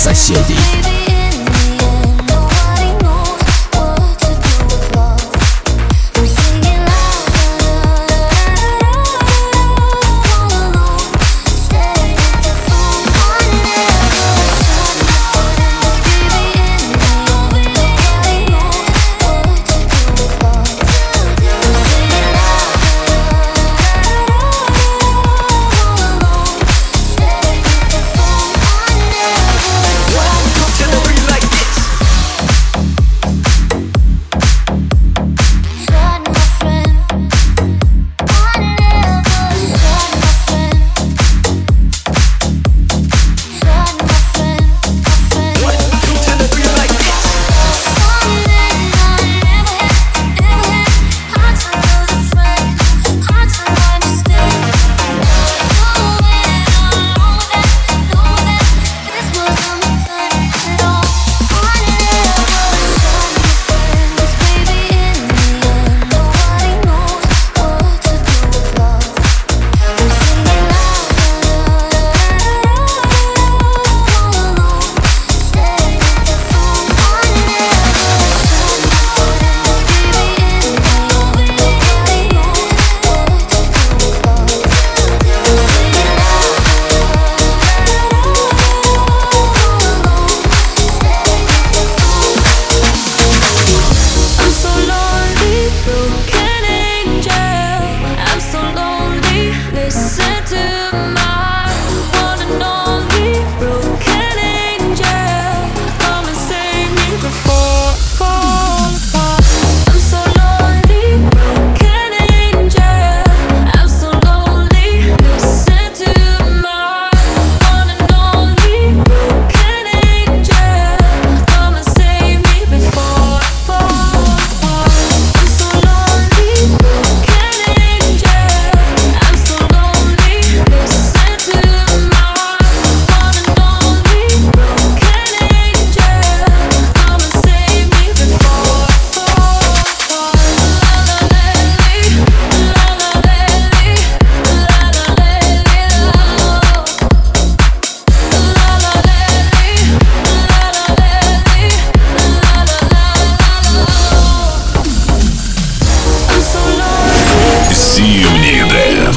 Соседей.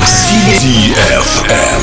CDFM.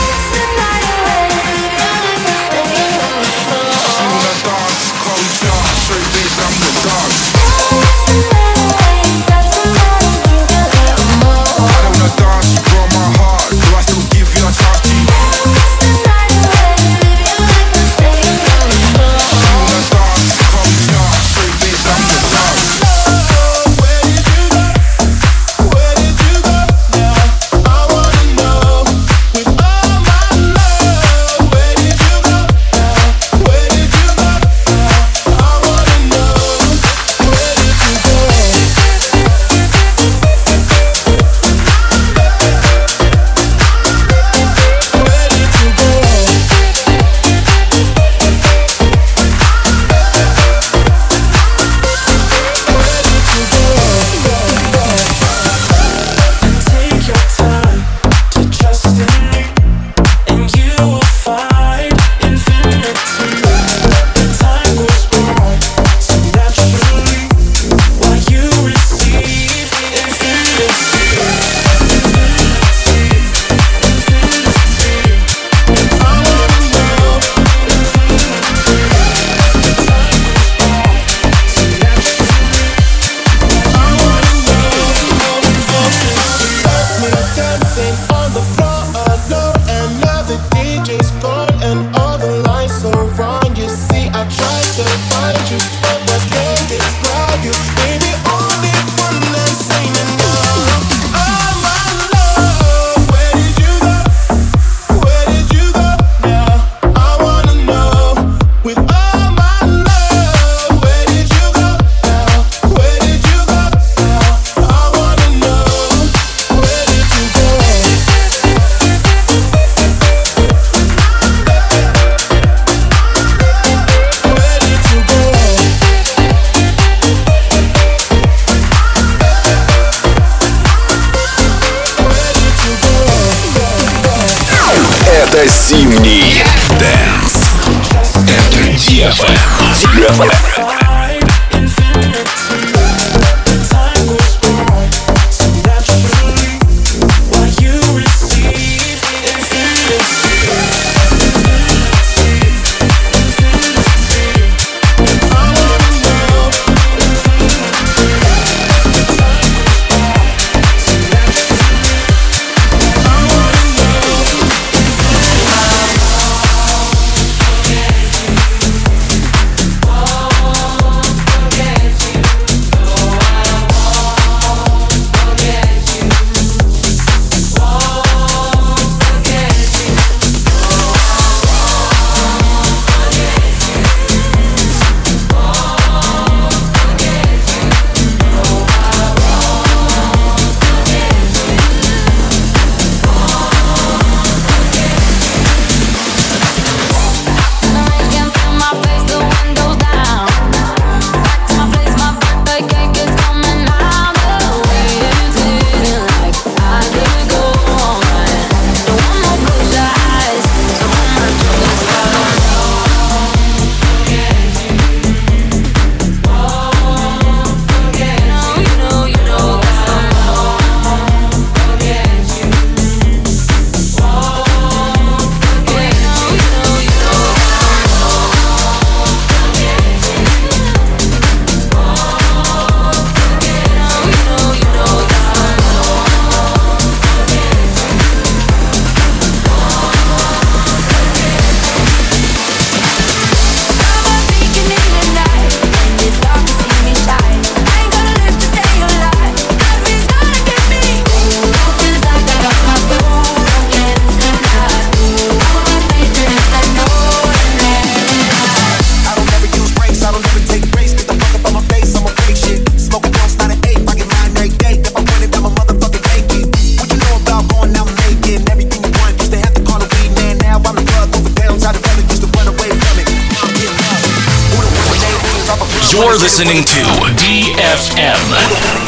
You're listening to DFM.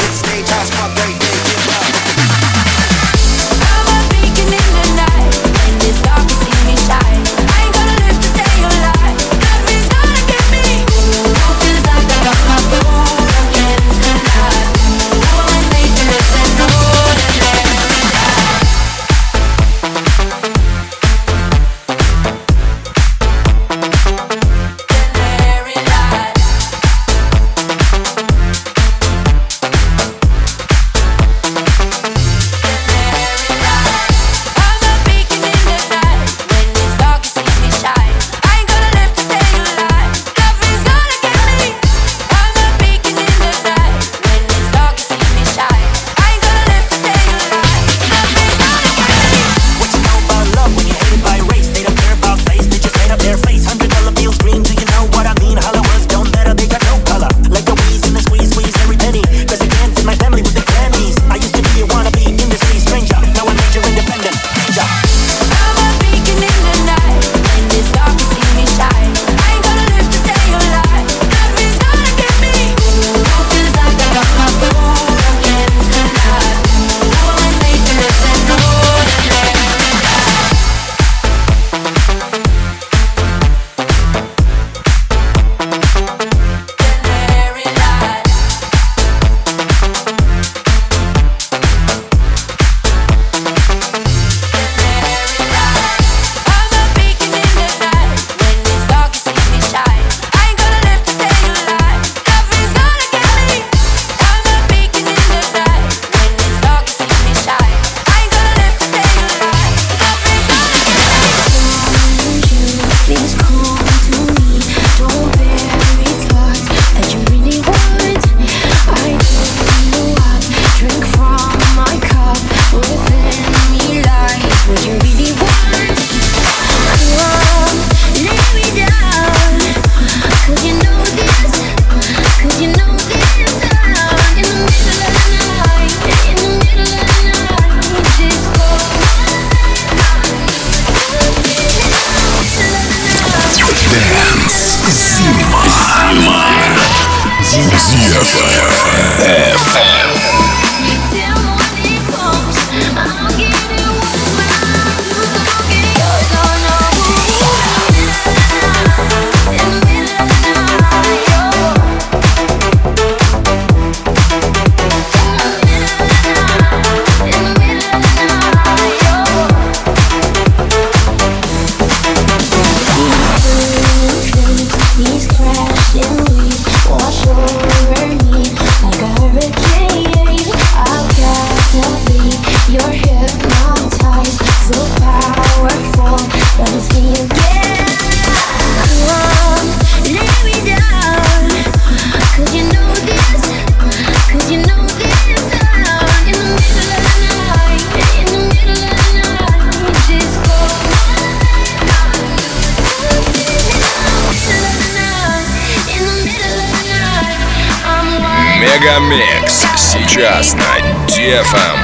Мегамикс сейчас на DFM.